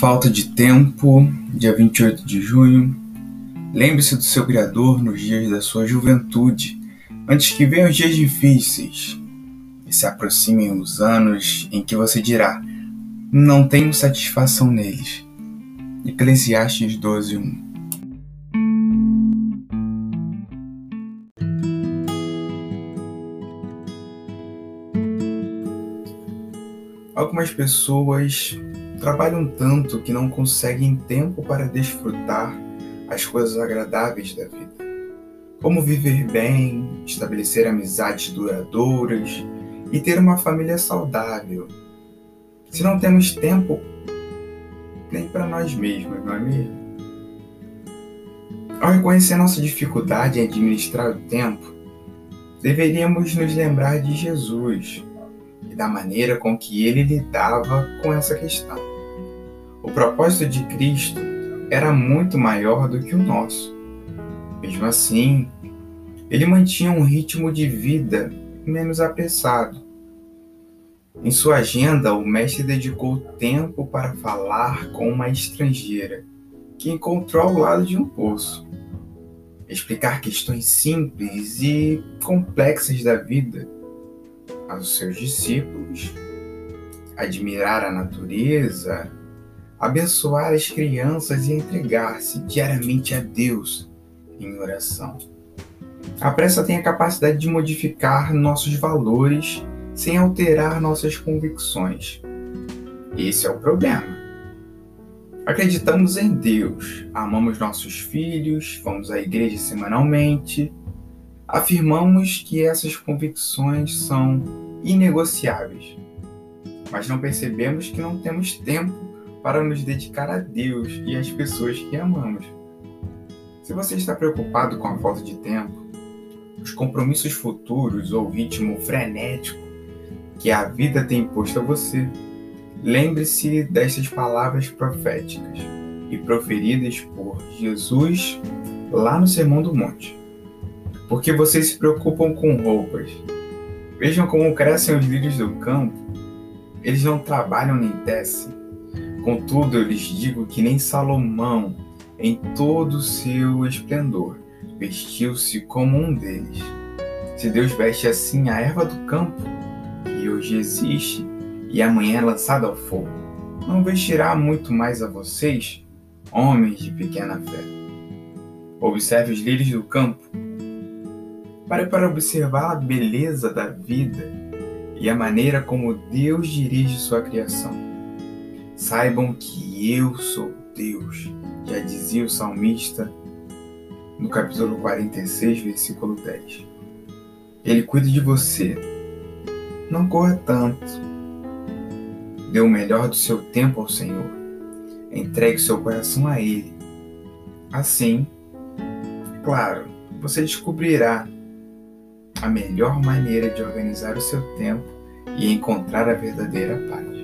falta de tempo, dia 28 de junho. Lembre-se do seu Criador nos dias da sua juventude, antes que venham os dias difíceis e se aproximem os anos em que você dirá: Não tenho satisfação neles. Eclesiastes 12, 1. Algumas pessoas trabalham tanto que não conseguem tempo para desfrutar as coisas agradáveis da vida. Como viver bem, estabelecer amizades duradouras e ter uma família saudável. Se não temos tempo nem para nós mesmos, não é mesmo? Ao reconhecer nossa dificuldade em administrar o tempo, deveríamos nos lembrar de Jesus e da maneira com que ele lidava com essa questão. O propósito de Cristo era muito maior do que o nosso. Mesmo assim, ele mantinha um ritmo de vida menos apressado. Em sua agenda, o mestre dedicou tempo para falar com uma estrangeira que encontrou ao lado de um poço. Explicar questões simples e complexas da vida aos seus discípulos, admirar a natureza, abençoar as crianças e entregar-se diariamente a Deus em oração. A pressa tem a capacidade de modificar nossos valores sem alterar nossas convicções. Esse é o problema. Acreditamos em Deus, amamos nossos filhos, vamos à igreja semanalmente, afirmamos que essas convicções são inegociáveis, mas não percebemos que não temos tempo para nos dedicar a Deus e às pessoas que amamos. Se você está preocupado com a falta de tempo, os compromissos futuros ou o ritmo frenético que a vida tem imposto a você, lembre-se destas palavras proféticas e proferidas por Jesus lá no Sermão do Monte. Porque vocês se preocupam com roupas. Vejam como crescem os lírios do campo. Eles não trabalham nem tecem. Contudo, eu lhes digo que nem Salomão, em todo o seu esplendor, vestiu-se como um deles. Se Deus veste assim a erva do campo, que hoje existe e amanhã é lançada ao fogo, não vestirá muito mais a vocês, homens de pequena fé. Observe os lírios do campo. Pare para observar a beleza da vida e a maneira como Deus dirige sua criação. Saibam que eu sou Deus, já dizia o salmista no capítulo 46, versículo 10. Ele cuida de você. Não corra tanto. Dê o melhor do seu tempo ao Senhor. Entregue seu coração a Ele. Assim, claro, você descobrirá a melhor maneira de organizar o seu tempo e encontrar a verdadeira paz.